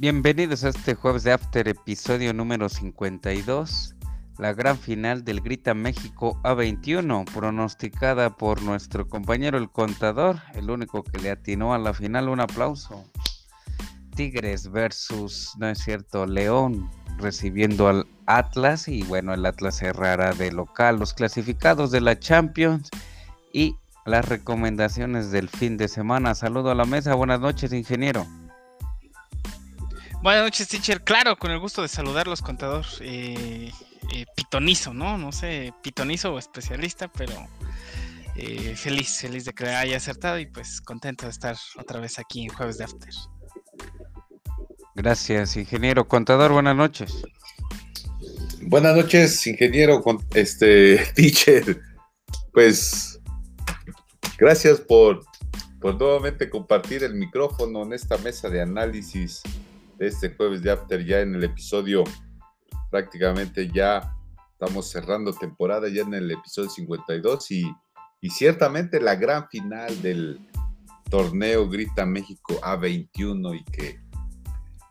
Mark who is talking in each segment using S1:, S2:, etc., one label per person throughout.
S1: Bienvenidos a este jueves de After, episodio número 52, la gran final del Grita México A21, pronosticada por nuestro compañero el contador, el único que le atinó a la final. Un aplauso. Tigres versus, no es cierto, León recibiendo al Atlas y bueno, el Atlas cerrará de local los clasificados de la Champions y las recomendaciones del fin de semana. Saludo a la mesa, buenas noches ingeniero.
S2: Buenas noches, teacher. Claro, con el gusto de saludarlos, contador. Eh, eh, pitonizo, ¿no? No sé, pitonizo o especialista, pero eh, feliz, feliz de que haya acertado y pues contento de estar otra vez aquí en Jueves de After.
S1: Gracias, ingeniero. Contador, buenas noches.
S3: Buenas noches, ingeniero, este, teacher. Pues, gracias por, por nuevamente compartir el micrófono en esta mesa de análisis este jueves de After, ya en el episodio prácticamente ya estamos cerrando temporada, ya en el episodio 52 y, y ciertamente la gran final del torneo Grita México A21 y que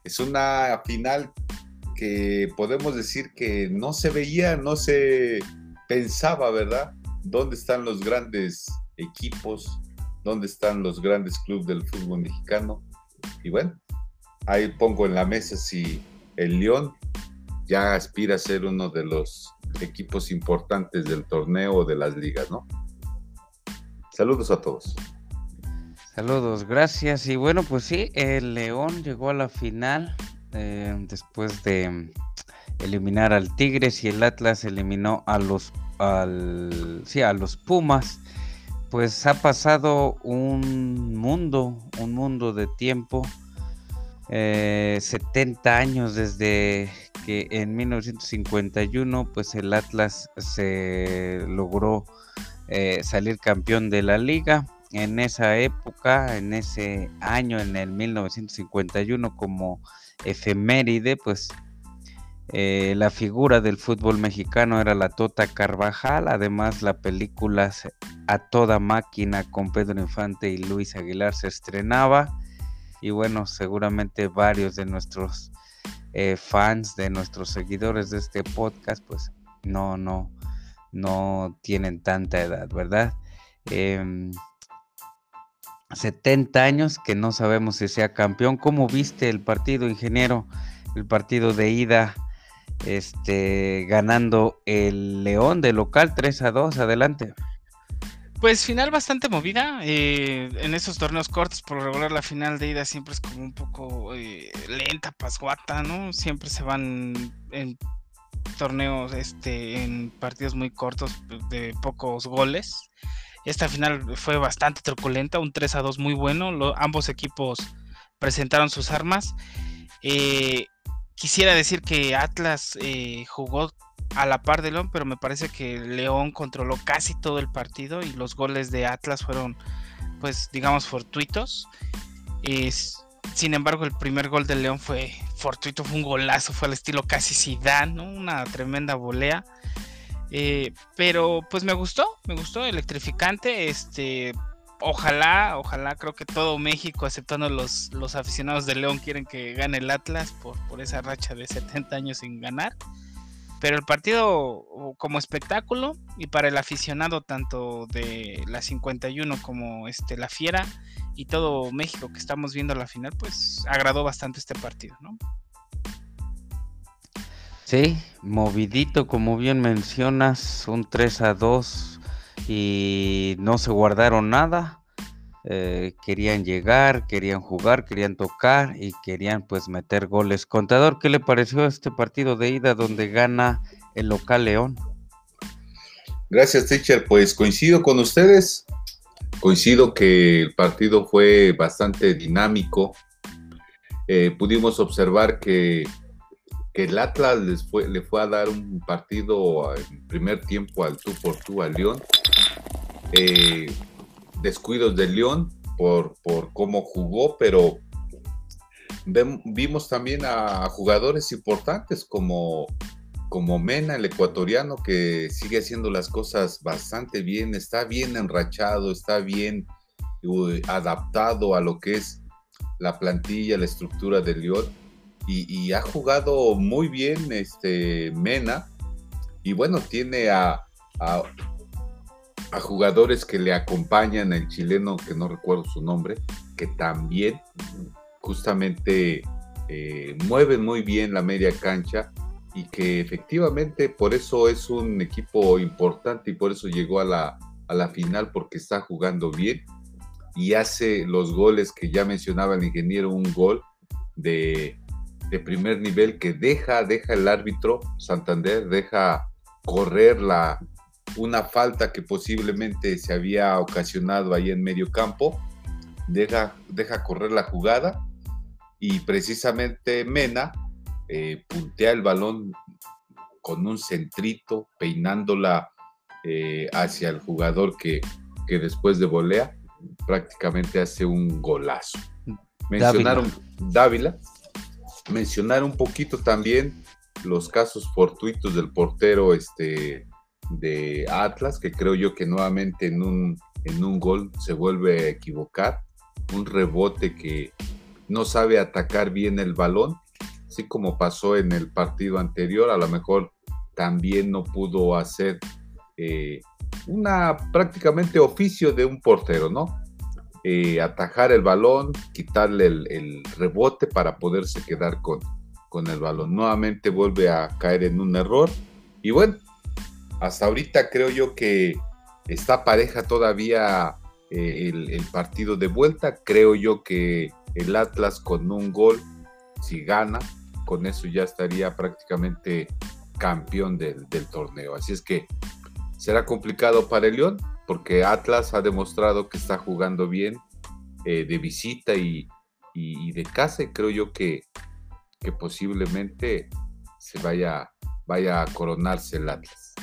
S3: es una final que podemos decir que no se veía, no se pensaba, ¿verdad? ¿Dónde están los grandes equipos? ¿Dónde están los grandes clubes del fútbol mexicano? Y bueno, ahí pongo en la mesa si el León ya aspira a ser uno de los equipos importantes del torneo o de las ligas, ¿no? Saludos a todos.
S1: Saludos, gracias. Y bueno, pues sí, el León llegó a la final eh, después de eliminar al Tigres y el Atlas eliminó a los, sí, a los Pumas. Pues ha pasado un mundo, un mundo de tiempo 70 eh, años desde que en 1951 pues el Atlas se logró eh, salir campeón de la liga. En esa época, en ese año, en el 1951, como efeméride, pues eh, la figura del fútbol mexicano era la Tota Carvajal. Además, la película A Toda Máquina con Pedro Infante y Luis Aguilar se estrenaba y bueno, seguramente varios de nuestros eh, fans, de nuestros seguidores de este podcast, pues no, no, no tienen tanta edad, ¿verdad? 70 em, años que no sabemos si sea campeón. ¿Cómo viste el partido, ingeniero? El partido de ida, este, ganando el León de local 3 a 2, adelante.
S2: Pues final bastante movida. Eh, en esos torneos cortos, por regular, la final de ida siempre es como un poco eh, lenta, pasguata, ¿no? Siempre se van en torneos, este, en partidos muy cortos de pocos goles. Esta final fue bastante truculenta, un 3 a 2 muy bueno. ambos equipos presentaron sus armas. Eh, quisiera decir que Atlas jugó a la par de León, pero me parece que León controló casi todo el partido y los goles de Atlas fueron, pues, digamos, fortuitos. Es, sin embargo, el primer gol de León fue fortuito, fue un golazo, fue al estilo casi Zidane, una tremenda volea. Eh, pero pues me gustó, me gustó, electrificante. Este, ojalá, ojalá, creo que todo México, exceptuando los, los aficionados de León, quieren que gane el Atlas por, por esa racha de 70 años sin ganar. Pero el partido como espectáculo y para el aficionado tanto de la 51 como este la Fiera y todo México que estamos viendo la final, pues agradó bastante este partido, ¿no?
S1: Sí, movidito como bien mencionas, un 3 a 2 y no se guardaron nada eh, querían llegar, querían jugar, querían tocar y querían pues meter goles. Contador, ¿qué le pareció este partido de ida donde gana el local León?
S3: Gracias, teacher. Pues coincido con ustedes. Coincido que el partido fue bastante dinámico. Eh, pudimos observar que, el Atlas les fue, le fue a dar un partido en primer tiempo al tú por tú al León. Eh, descuidos de León por, por cómo jugó, pero vimos también a jugadores importantes como, como Mena, el ecuatoriano, que sigue haciendo las cosas bastante bien, está bien enrachado, está bien adaptado a lo que es la plantilla, la estructura de León. y, ha jugado muy bien este Mena. Y bueno, tiene a, jugadores que le acompañan, el chileno, que no recuerdo su nombre, que también justamente eh, mueven muy bien la media cancha y que efectivamente por eso es un equipo importante y por eso llegó a la, a la final porque está jugando bien y hace los goles que ya mencionaba el ingeniero, un gol de, de primer nivel que deja, deja el árbitro Santander, deja correr la, una falta que posiblemente se había ocasionado ahí en medio campo, deja, deja correr la jugada y precisamente Mena eh, puntea el balón con un centrito, peinándola eh, hacia el jugador que, que después de volea prácticamente hace un golazo. Mencionaron Dávila mencionar un poquito también los casos fortuitos del portero este, de Atlas, que creo yo que nuevamente en un, en un gol se vuelve a equivocar, un rebote que no sabe atacar bien el balón, así como pasó en el partido anterior, a lo mejor también no pudo hacer eh, una prácticamente oficio de un portero, ¿no? Eh, atajar el balón, quitarle el, rebote para poderse quedar con, con el balón. Nuevamente vuelve a caer en un error. Y bueno, hasta ahorita creo yo que está pareja todavía eh, el, partido de vuelta. Creo yo que el Atlas con un gol, si gana, con eso ya estaría prácticamente campeón del, torneo. Así es que será complicado para el León, porque Atlas ha demostrado que está jugando bien eh, de visita y, de casa y creo yo que, que posiblemente se vaya, vaya a coronarse el Atlas.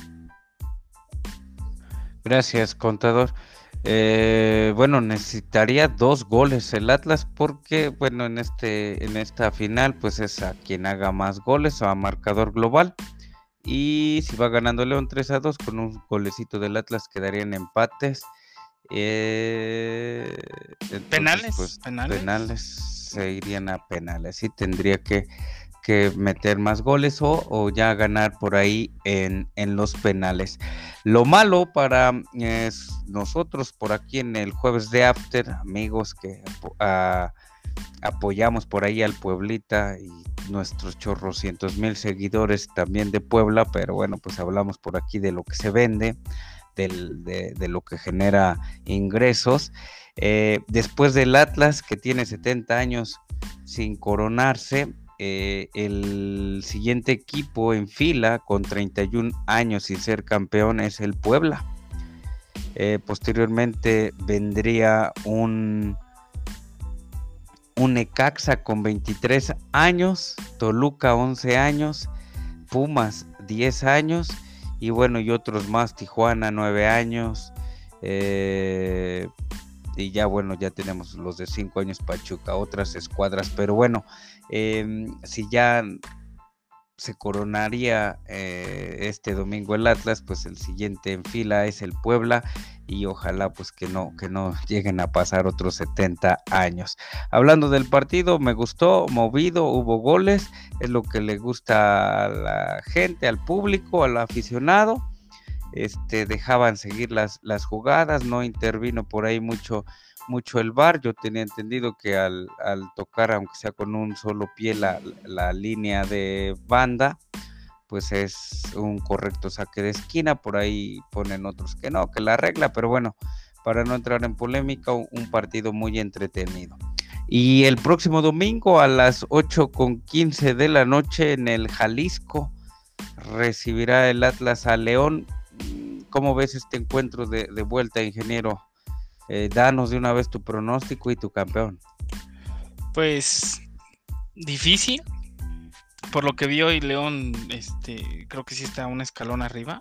S1: Gracias, contador. Eh, bueno, necesitaría dos goles el Atlas porque, bueno, en este, en esta final, pues es a quien haga más goles o a marcador global. Y si va ganando León 3 a 2 con un golecito del Atlas quedarían empates. Eh,
S2: penales,
S1: pues, penales, se irían a penales. y tendría que, meter más goles o, ya ganar por ahí en, los penales. Lo malo para nosotros por aquí en el jueves de After, amigos que apoyamos por ahí al Pueblita y nuestros chorrocientos mil seguidores también de Puebla, pero bueno, pues hablamos por aquí de lo que se vende, de, lo que genera ingresos. Eh, después del Atlas, que tiene 70 años sin coronarse, eh, el siguiente equipo en fila con 31 años sin ser campeón es el Puebla. Eh, posteriormente vendría un un Necaxa con 23 años, Toluca 11 años, Pumas 10 años y bueno, y otros más, Tijuana 9 años. Eh, y ya bueno, ya tenemos los de 5 años Pachuca, otras escuadras, pero bueno, em, si ya se coronaría eh, este domingo el Atlas, pues el siguiente en fila es el Puebla y ojalá pues que no que no lleguen a pasar otros 70 años. Hablando del partido, me gustó, movido, hubo goles, es lo que le gusta a la gente, al público, al aficionado. Este dejaban seguir las las jugadas, no intervino por ahí mucho mucho el bar. Yo tenía entendido que al, tocar, aunque sea con un solo pie, la, línea de banda, pues es un correcto saque de esquina. Por ahí ponen otros que no, que la regla, pero bueno, para no entrar en polémica, un partido muy entretenido. Y el próximo domingo a las 8 con 15 de la noche en el Jalisco recibirá el Atlas a León. ¿Cómo ves este encuentro de, vuelta, ingeniero? Eh, danos de una vez tu pronóstico y tu campeón.
S2: Pues difícil. Por lo que vi hoy, León, este, creo que sí está un escalón arriba.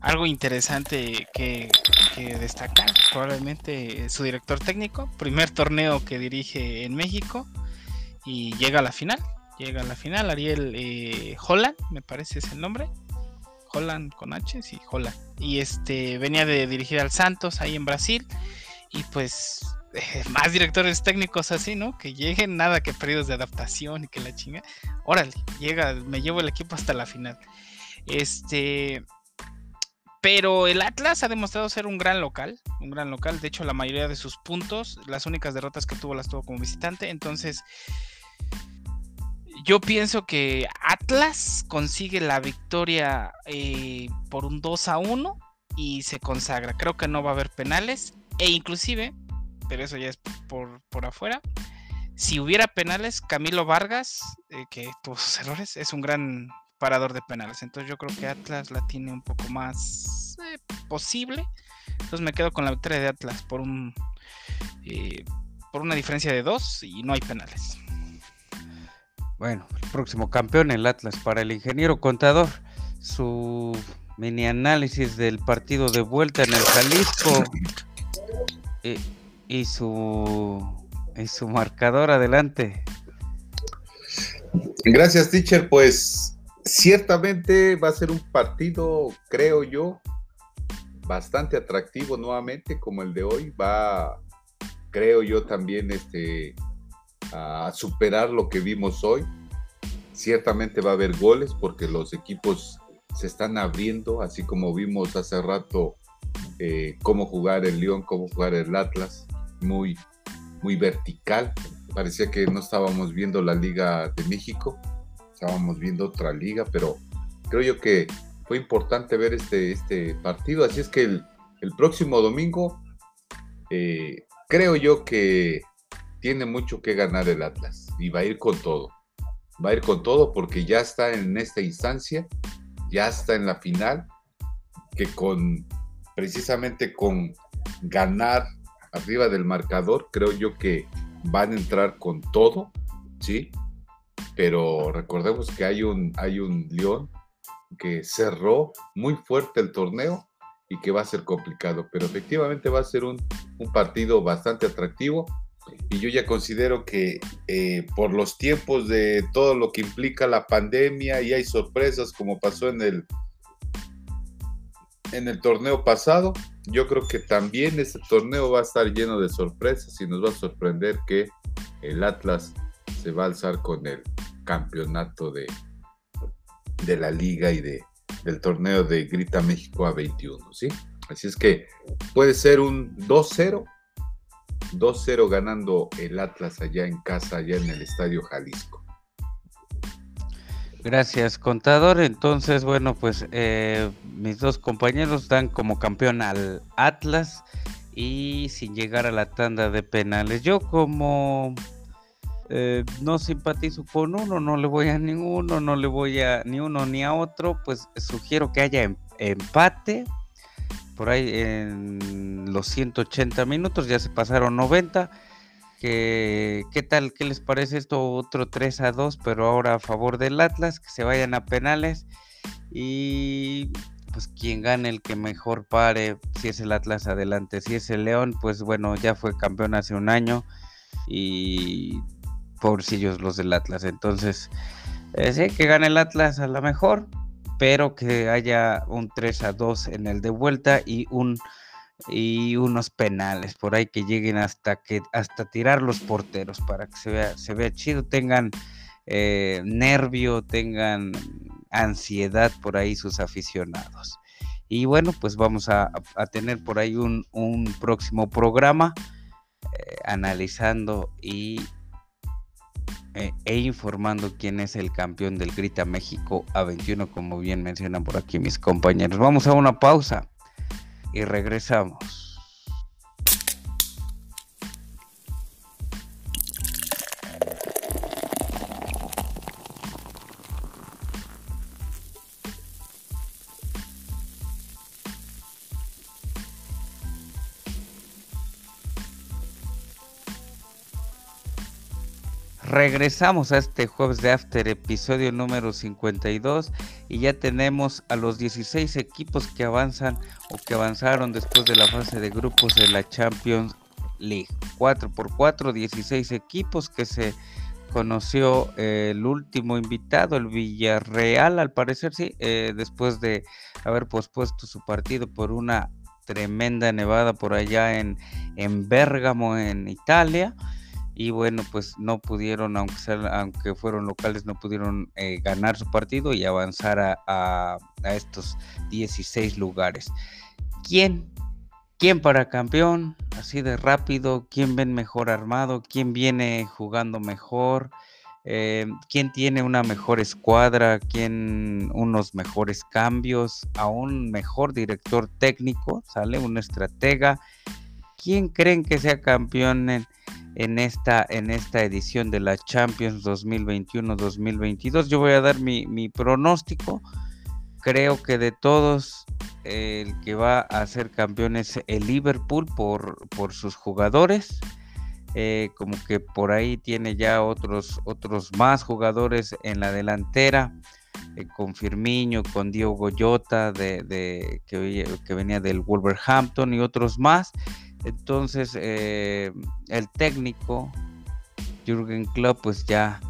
S2: Algo interesante que, destacar, probablemente su director técnico, primer torneo que dirige en México y llega a la final. Llega a la final, Ariel eh, Holland, me parece es el nombre. Holland con H, sí, Holland. Y este venía de dirigir al Santos ahí en Brasil y pues eh, más directores técnicos así, ¿no? Que lleguen nada que periodos de adaptación y que la chinga. Órale, llega, me llevo el equipo hasta la final. Este, pero el Atlas ha demostrado ser un gran local, un gran local. De hecho, la mayoría de sus puntos, las únicas derrotas que tuvo las tuvo como visitante. Entonces, yo pienso que Atlas consigue la victoria eh, por un 2 a 1 y se consagra. Creo que no va a haber penales e inclusive, pero eso ya es por, por afuera. Si hubiera penales, Camilo Vargas, eh, que tuvo sus errores, es un gran parador de penales. Entonces yo creo que Atlas la tiene un poco más eh, posible. Entonces me quedo con la victoria de Atlas por un por una diferencia de dos y no hay penales.
S1: Bueno, el próximo campeón el Atlas para el ingeniero contador. Su mini análisis del partido de vuelta en el Jalisco y, y su y su marcador adelante.
S3: Gracias, teacher. Pues ciertamente va a ser un partido, creo yo, bastante atractivo nuevamente, como el de hoy. Va, creo yo, también este, a superar lo que vimos hoy. Ciertamente va a haber goles porque los equipos se están abriendo, así como vimos hace rato eh, cómo jugar el León, cómo jugar el Atlas, muy, muy vertical. Parecía que no estábamos viendo la Liga de México estábamos viendo otra liga, pero creo yo que fue importante ver este, este partido. Así es que el, próximo domingo eh, creo yo que tiene mucho que ganar el Atlas y va a ir con todo. Va a ir con todo porque ya está en esta instancia, ya está en la final, que con precisamente con ganar arriba del marcador, creo yo que van a entrar con todo, ¿sí? pero recordemos que hay un, hay un León que cerró muy fuerte el torneo y que va a ser complicado, pero efectivamente va a ser un, partido bastante atractivo y yo ya considero que eh, por los tiempos de todo lo que implica la pandemia y hay sorpresas como pasó en el en el torneo pasado, yo creo que también este torneo va a estar lleno de sorpresas y nos va a sorprender que el Atlas se va a alzar con el campeonato de, de la liga y de, del torneo de Grita México a 21, ¿sí? Así es que puede ser un 2-0, 2-0 ganando el Atlas allá en casa, allá en el Estadio Jalisco.
S1: Gracias, contador. Entonces, bueno, pues eh, mis dos compañeros dan como campeón al Atlas y sin llegar a la tanda de penales. Yo como eh, no simpatizo con uno, no le voy a ninguno, no le voy a ni uno ni a otro, pues sugiero que haya em, empate. Por ahí en los 180 minutos, ya se pasaron 90. Que, ¿Qué tal? ¿Qué les parece esto? Otro 3 a 2, pero ahora a favor del Atlas, que se vayan a penales. Y pues quien gane el que mejor pare, si es el Atlas adelante, si es el León, pues bueno, ya fue campeón hace un año y pobrecillos los del Atlas. Entonces, eh, sí, que gane el Atlas a lo mejor, pero que haya un 3 a 2 en el de vuelta y un y unos penales por ahí que lleguen hasta que hasta tirar los porteros para que se vea se vea chido. Tengan eh, nervio tengan ansiedad por ahí sus aficionados. Y bueno pues vamos a, tener por ahí un, próximo programa eh, analizando y eh, e informando quién es el campeón del Grita México A21, como bien mencionan por aquí mis compañeros. Vamos a una pausa y regresamos. Regresamos a este jueves de After, episodio número 52, y ya tenemos a los 16 equipos que avanzan o que avanzaron después de la fase de grupos de la Champions League. 4 por 4, 16 equipos que se conoció eh, el último invitado, el Villarreal, al parecer sí, eh, después de haber pospuesto su partido por una tremenda nevada por allá en, en Bérgamo, en Italia. Y bueno, pues no pudieron, aunque, aunque fueron locales, no pudieron eh, ganar su partido y avanzar a, a, estos 16 lugares. ¿Quién quién para campeón, así de rápido, quién ven mejor armado, quién viene jugando mejor, eh, quién tiene una mejor escuadra, quién unos mejores cambios, a un mejor director técnico, sale un estratega. ¿Quién creen que sea campeón en, en, esta, en esta edición de la Champions 2021-2022? Yo voy a dar mi, mi pronóstico. Creo que de todos el que va a ser campeón es el Liverpool por, por sus jugadores. Eh, como que por ahí tiene ya otros, otros más jugadores en la delantera, eh, con Firmiño, con Diego Goyota, de, que, venía del Wolverhampton y otros más. Entonces, eh, el técnico, Jürgen Klopp, pues ya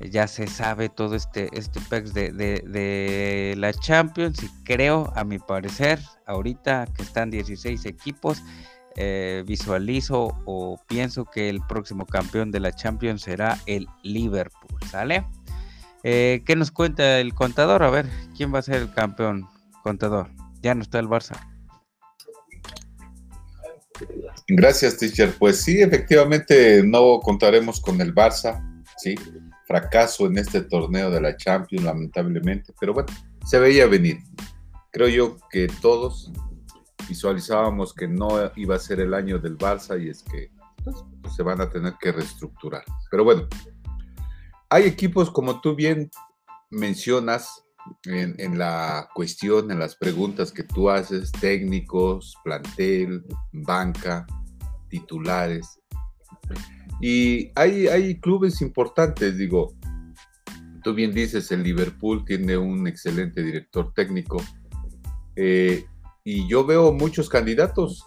S1: ya se sabe todo este, este PEX de, de, la Champions y creo, a mi parecer, ahorita que están 16 equipos, eh, visualizo o pienso que el próximo campeón de la Champions será el Liverpool, ¿sale? Eh, ¿Qué nos cuenta el contador? A ver, ¿quién va a ser el campeón contador? Ya no está el Barça.
S3: Gracias, teacher. Pues sí, efectivamente no contaremos con el Barça, sí, fracaso en este torneo de la Champions, lamentablemente, pero bueno, se veía venir. Creo yo que todos visualizábamos que no iba a ser el año del Barça y es que pues, se van a tener que reestructurar. Pero bueno, hay equipos como tú bien mencionas en, la cuestión, en las preguntas que tú haces, técnicos, plantel, banca, titulares. Y hay, hay clubes importantes, digo, tú bien dices, el Liverpool tiene un excelente director técnico. Eh, y yo veo muchos candidatos,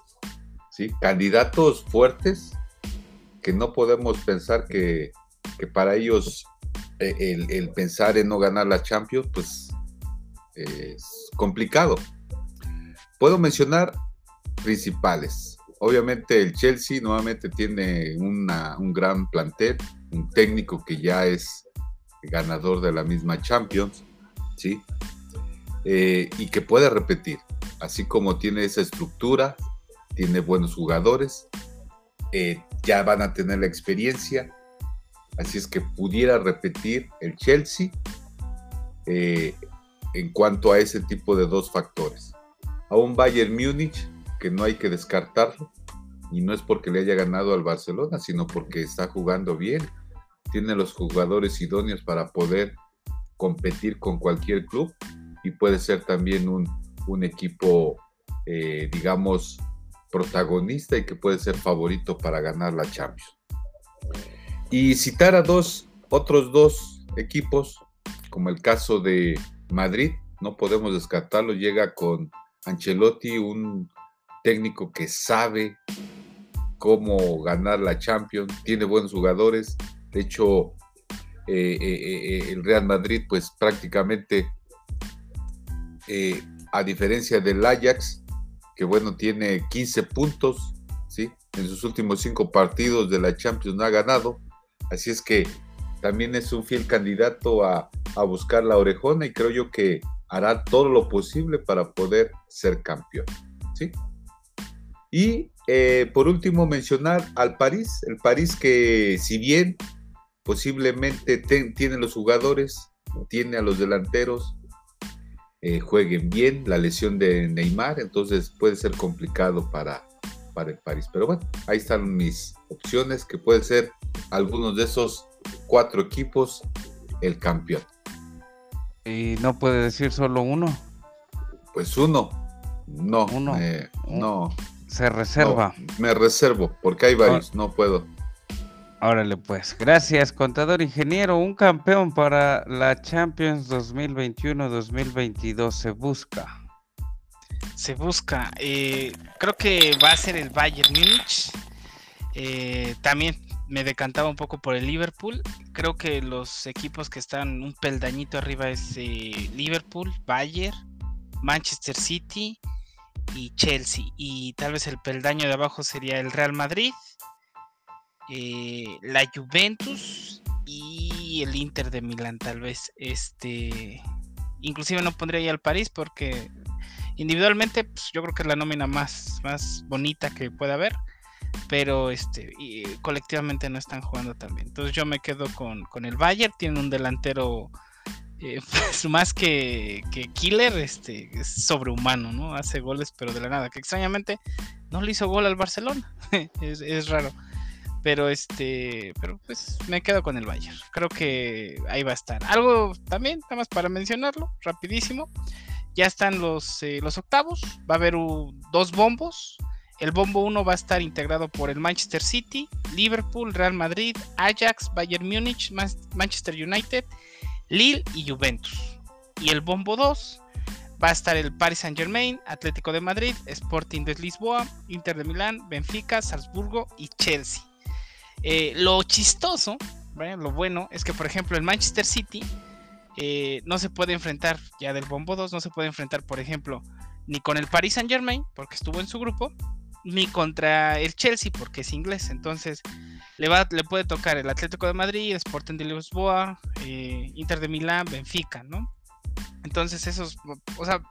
S3: ¿sí? Candidatos fuertes que no podemos pensar que, para ellos el, pensar en no ganar la Champions, pues es complicado. Puedo mencionar principales. Obviamente el Chelsea nuevamente tiene un gran plantel, un técnico que ya es ganador de la misma Champions, ¿sí? Eh, y que puede repetir, así como tiene esa estructura, tiene buenos jugadores, eh, ya van a tener la experiencia, así es que pudiera repetir el Chelsea eh, en cuanto a ese tipo de dos factores. A un Bayern Múnich que no hay que descartarlo. Y no es porque le haya ganado al Barcelona, sino porque está jugando bien. Tiene los jugadores idóneos para poder competir con cualquier club y puede ser también un, equipo, eh, digamos, protagonista y que puede ser favorito para ganar la Champions. Y citar a dos, otros dos equipos, como el caso de Madrid, no podemos descartarlo, llega con Ancelotti, un técnico que sabe cómo ganar la Champions, tiene buenos jugadores. De hecho, eh, eh, eh, el Real Madrid, pues prácticamente, a diferencia del Ajax, que bueno, tiene 15 puntos, ¿sí? En sus últimos cinco partidos de la Champions no ha ganado. Así es que también es un fiel candidato a, a buscar la orejona y creo yo que hará todo lo posible para poder ser campeón, ¿sí? Y eh, por último mencionar al París, el París que si bien posiblemente tiene los jugadores, tiene a los delanteros, eh, jueguen bien, la lesión de Neymar, entonces puede ser complicado para, para el París. Pero bueno, ahí están mis opciones, que puede ser algunos de esos cuatro equipos el campeón.
S1: ¿Y no puede decir solo uno?
S3: Pues uno. No, uno. no.
S1: Se reserva.
S3: me reservo, porque hay varios, no puedo.
S1: Órale, pues. Gracias, contador ingeniero. Un campeón para la Champions 2021-2022 se busca.
S2: Se busca. Eh, creo que va a ser el Bayern Múnich. Eh, también me decantaba un poco por el Liverpool. Creo que los equipos que están un peldañito arriba es eh, Liverpool, Bayern, Manchester City y Chelsea. Y tal vez el peldaño de abajo sería el Real Madrid, eh, la Juventus y el Inter de Milán, tal vez. Este, inclusive no pondría ahí al París porque individualmente pues, yo creo que es la nómina más, más bonita que puede haber. Pero este, y colectivamente no están jugando tan bien. Entonces yo me quedo con, con el Bayern. Tiene un delantero eh, pues, más que, killer, este, es sobrehumano, ¿no? Hace goles, pero de la nada. Que extrañamente no le hizo gol al Barcelona. es, raro. Pero este, pero pues me quedo con el Bayern. Creo que ahí va a estar. Algo también, nada más para mencionarlo, rapidísimo. Ya están los, eh, los octavos. Va a haber dos bombos. El bombo 1 va a estar integrado por el Manchester City, Liverpool, Real Madrid, Ajax, Bayern Múnich, Manchester United Lille y Juventus. Y el bombo 2 va a estar el Paris Saint Germain, Atlético de Madrid, Sporting de Lisboa, Inter de Milán, Benfica, Salzburgo y Chelsea. Eh, lo chistoso, lo bueno, es que por ejemplo el Manchester City eh, no se puede enfrentar ya del bombo 2, no se puede enfrentar por ejemplo ni con el Paris Saint Germain, porque estuvo en su grupo, ni contra el Chelsea, porque es inglés. Entonces le, va, le puede tocar el Atlético de Madrid, Sporting de Lisboa, eh, Inter de Milán, Benfica, ¿no? Entonces esos, o sea,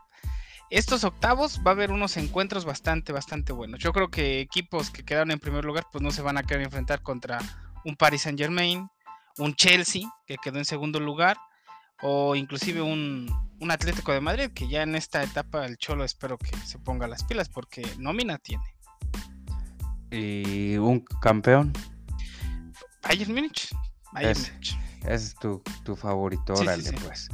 S2: estos octavos va a haber unos encuentros bastante, bastante buenos. Yo creo que equipos que quedaron en primer lugar, pues no se van a querer enfrentar contra un Paris Saint Germain, un Chelsea, que quedó en segundo lugar, o inclusive un, un Atlético de Madrid, que ya en esta etapa el Cholo espero que se ponga las pilas, porque nómina tiene.
S1: ¿Y un campeón?
S2: Bayern Múnich.
S1: Ese, es tu, favorito, órale pues.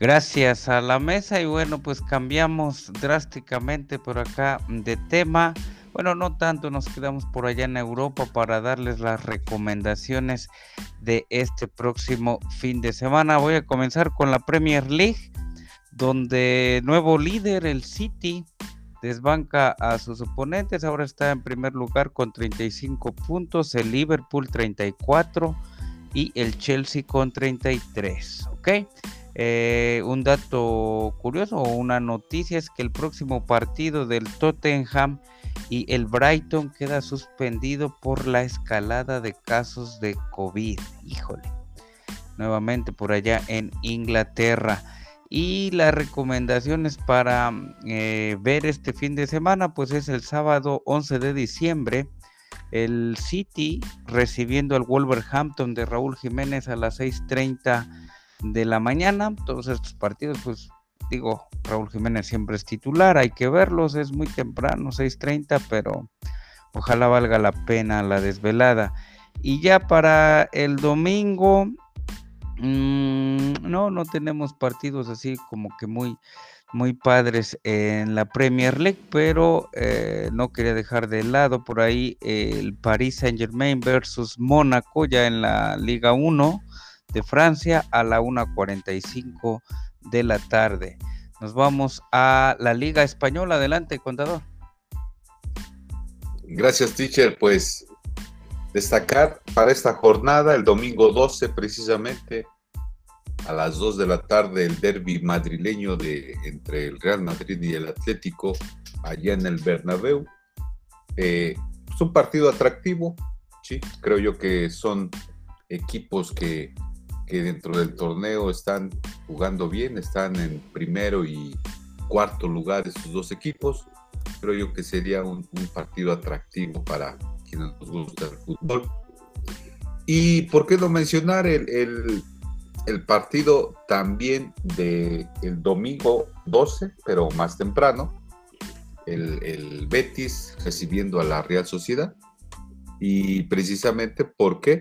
S1: Gracias a la mesa y bueno, pues cambiamos drásticamente por acá de tema. Bueno, no tanto, nos quedamos por allá en Europa para darles las recomendaciones de este próximo fin de semana. Voy a comenzar con la Premier League, donde nuevo líder, el City, desbanca a sus oponentes. Ahora está en primer lugar con 35 puntos, el Liverpool 34 y el Chelsea con 33. ¿Ok? Eh, un dato curioso o una noticia es que el próximo partido del Tottenham y el Brighton queda suspendido por la escalada de casos de COVID. Híjole. Nuevamente por allá en Inglaterra. Y las recomendaciones para eh, ver este fin de semana, pues es el sábado 11 de diciembre, el City recibiendo al Wolverhampton de Raúl Jiménez a las 6.30 de la mañana. Todos estos partidos, pues digo, Raúl Jiménez siempre es titular, hay que verlos, es muy temprano, 6.30, pero ojalá valga la pena la desvelada. Y ya para el domingo, Mm, no, no tenemos partidos así como que muy, muy padres en la Premier League, pero eh, no quería dejar de lado por ahí el Paris Saint Germain versus Mónaco ya en la Liga 1 de Francia a la 1.45 de la tarde. Nos vamos a la Liga Española. Adelante, contador.
S3: Gracias, teacher. Pues destacar para esta jornada, el domingo 12 precisamente, a las 2 de la tarde, el derby madrileño de, entre el Real Madrid y el Atlético, allá en el Bernabéu. Eh, es un partido atractivo, sí, creo yo que son equipos que, que dentro del torneo están jugando bien, están en primero y cuarto lugar estos dos equipos. Creo yo que sería un partido atractivo para, quienes nos gusta el fútbol. Y por qué no mencionar el, el, partido también del el domingo 12, pero más temprano, el, el, Betis recibiendo a la Real Sociedad. Y precisamente, ¿por qué?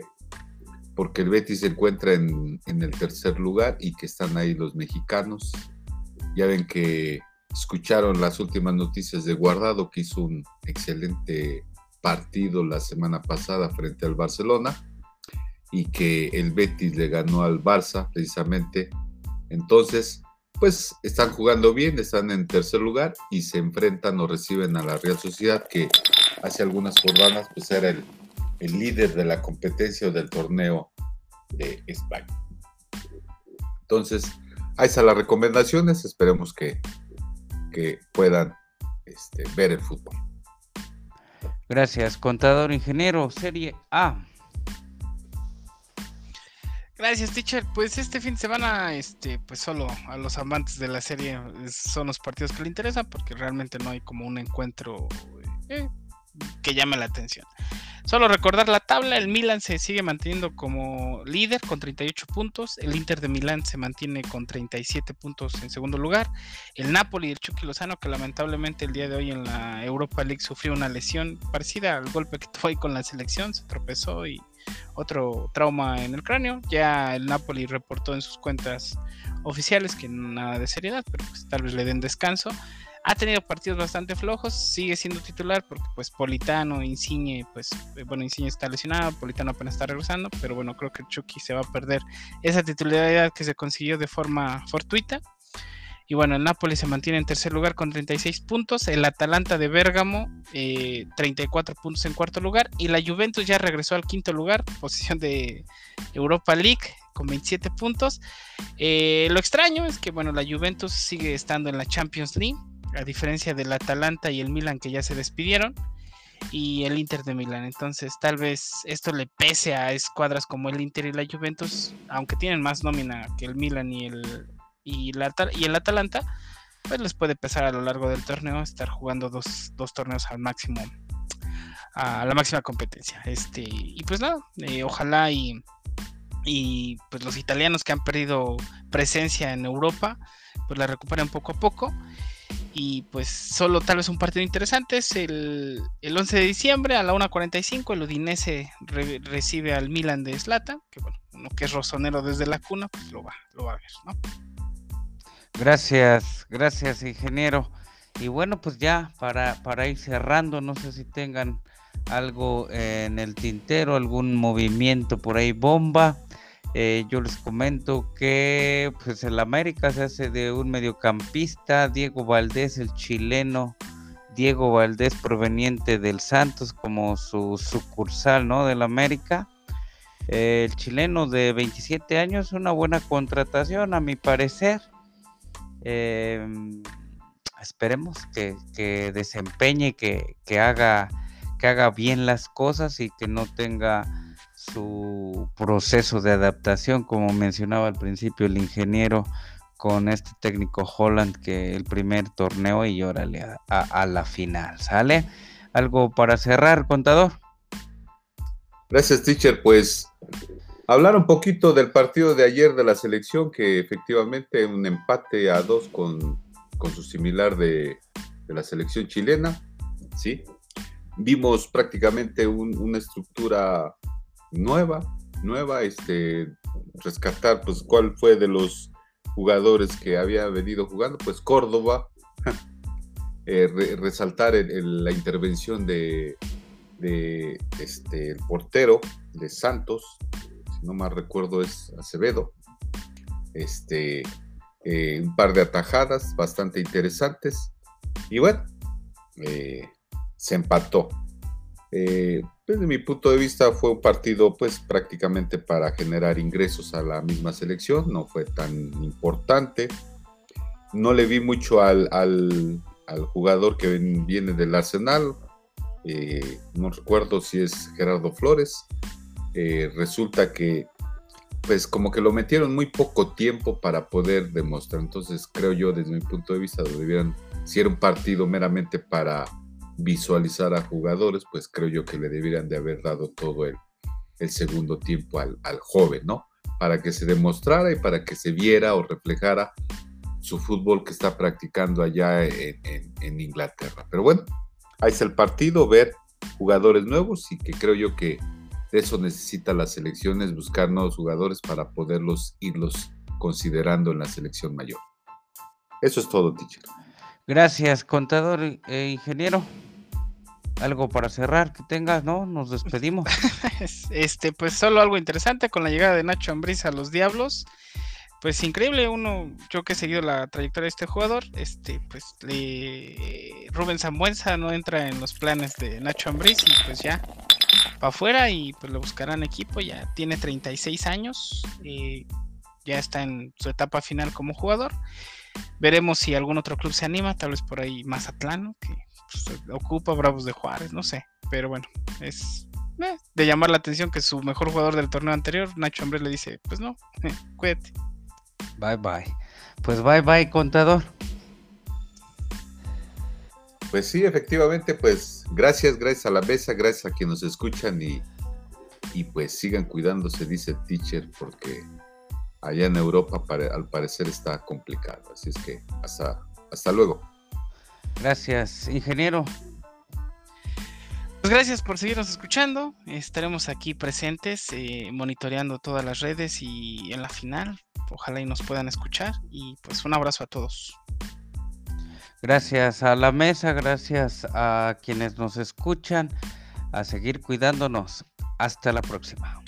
S3: Porque el Betis se encuentra en, en el tercer lugar y que están ahí los mexicanos. Ya ven que escucharon las últimas noticias de Guardado, que hizo un excelente partido la semana pasada frente al Barcelona y que el Betis le ganó al Barça precisamente. Entonces, pues están jugando bien, están en tercer lugar y se enfrentan o reciben a la Real Sociedad que hace algunas jornadas pues era el, el líder de la competencia o del torneo de España. Entonces, ahí están las recomendaciones, esperemos que, que puedan este, ver el fútbol.
S1: Gracias, contador ingeniero, Serie A.
S2: Gracias, teacher. Pues este fin de semana, este, pues solo a los amantes de la serie son los partidos que le interesan, porque realmente no hay como un encuentro eh, que llame la atención. Solo recordar la tabla, el Milan se sigue manteniendo como líder con 38 puntos, el Inter de Milán se mantiene con 37 puntos en segundo lugar, el Napoli el Chucky Lozano que lamentablemente el día de hoy en la Europa League sufrió una lesión parecida al golpe que tuvo ahí con la selección, se tropezó y otro trauma en el cráneo, ya el Napoli reportó en sus cuentas oficiales que nada de seriedad, pero pues tal vez le den descanso. Ha tenido partidos bastante flojos, sigue siendo titular porque pues Politano, Insigne, pues eh, bueno, Insigne está lesionado, Politano apenas está regresando, pero bueno, creo que Chucky se va a perder esa titularidad que se consiguió de forma fortuita. Y bueno, el Napoli se mantiene en tercer lugar con 36 puntos. El Atalanta de Bérgamo, 34 eh, puntos en cuarto lugar. Y la Juventus ya regresó al quinto lugar, posición de Europa League, con 27 puntos. Eh, lo extraño es que, bueno, la Juventus sigue estando en la Champions League a diferencia del Atalanta y el Milan que ya se despidieron y el Inter de Milán. Entonces, tal vez esto le pese a escuadras como el Inter y la Juventus, aunque tienen más nómina que el Milan y el y, el Atalanta, pues les puede pesar a lo largo del torneo estar jugando dos, torneos al máximo a la máxima competencia. Este, y pues nada, eh, ojalá y, y pues los italianos que han perdido presencia en Europa, pues la recuperen poco a poco y pues solo tal vez un partido interesante es el, 11 de diciembre a la 1.45 el Udinese recibe al Milan de Slata, que bueno, uno que es rosonero desde la cuna, pues lo va, lo va a ver, ¿no?
S1: Gracias, gracias ingeniero. Y bueno, pues ya para, para ir cerrando, no sé si tengan algo en el tintero, algún movimiento por ahí bomba. Eh, yo les comento que pues el América se hace de un mediocampista, Diego Valdés, el chileno, Diego Valdés proveniente del Santos como su sucursal ¿no? del América. el chileno de 27 años, una buena contratación a mi parecer. Em, esperemos que, desempeñe, que, que, haga, que haga bien las cosas y que no tenga su proceso de adaptación, como mencionaba al principio el ingeniero con este técnico Holland que el primer torneo y órale a, a, la final, ¿sale? ¿Algo para cerrar, contador?
S3: Gracias, teacher. Pues hablar un poquito del partido de ayer de la selección, que efectivamente un empate a dos con, con su similar de, de, la selección chilena, ¿sí? Vimos prácticamente una estructura nueva, nueva, este, rescatar, pues, cuál fue de los jugadores que había venido jugando, pues Córdoba, eh, resaltar la intervención de, de este, el portero de Santos, si no mal recuerdo es Acevedo, este, eh, un par de atajadas bastante interesantes, y bueno, eh, se empató. Desde mi punto de vista fue un partido pues prácticamente para generar ingresos a la misma selección, no fue tan importante. No le vi mucho al, jugador que viene del Arsenal, eh, no recuerdo si es Gerardo Flores. Eh, resulta que pues como que lo metieron muy poco tiempo para poder demostrar. Entonces creo yo desde mi punto de vista debieran, si era un partido meramente para visualizar a jugadores, pues creo yo que le deberían de haber dado todo el, segundo tiempo al, joven, ¿no? Para que se demostrara y para que se viera o reflejara su fútbol que está practicando allá en, Inglaterra. Pero bueno, ahí es el partido, ver jugadores nuevos y que creo yo que eso necesita las selecciones, buscar nuevos jugadores para poderlos irlos considerando en la selección mayor. Eso es todo, teacher.
S1: Gracias, contador e ingeniero algo para cerrar que tengas, ¿no? Nos despedimos.
S2: este, pues solo algo interesante con la llegada de Nacho Ambriz a los Diablos. Pues increíble, uno, yo que he seguido la trayectoria de este jugador, este, pues le, Rubén Zambuenza no entra en los planes de Nacho Ambriz y pues ya para afuera y pues lo buscarán equipo, ya tiene 36 años, y eh, ya está en su etapa final como jugador Veremos si algún otro club se anima, tal vez por ahí Mazatlán, que pues, ocupa Bravos de Juárez, no sé. Pero bueno, es eh, de llamar la atención que su mejor jugador del torneo anterior, Nacho Ambrés, le dice, pues no, cuídate.
S1: Bye bye. Pues bye bye, contador.
S3: Pues sí, efectivamente, pues gracias, gracias a la mesa, gracias a quienes nos escuchan y, y pues sigan cuidándose, dice el teacher, porque allá en Europa al parecer está complicado. Así es que hasta, hasta luego.
S1: Gracias, ingeniero.
S2: Pues gracias por seguirnos escuchando. Estaremos aquí presentes, eh, monitoreando todas las redes y en la final. Ojalá y nos puedan escuchar. Y pues un abrazo a todos.
S1: Gracias a la mesa, gracias a quienes nos escuchan, a seguir cuidándonos. Hasta la próxima.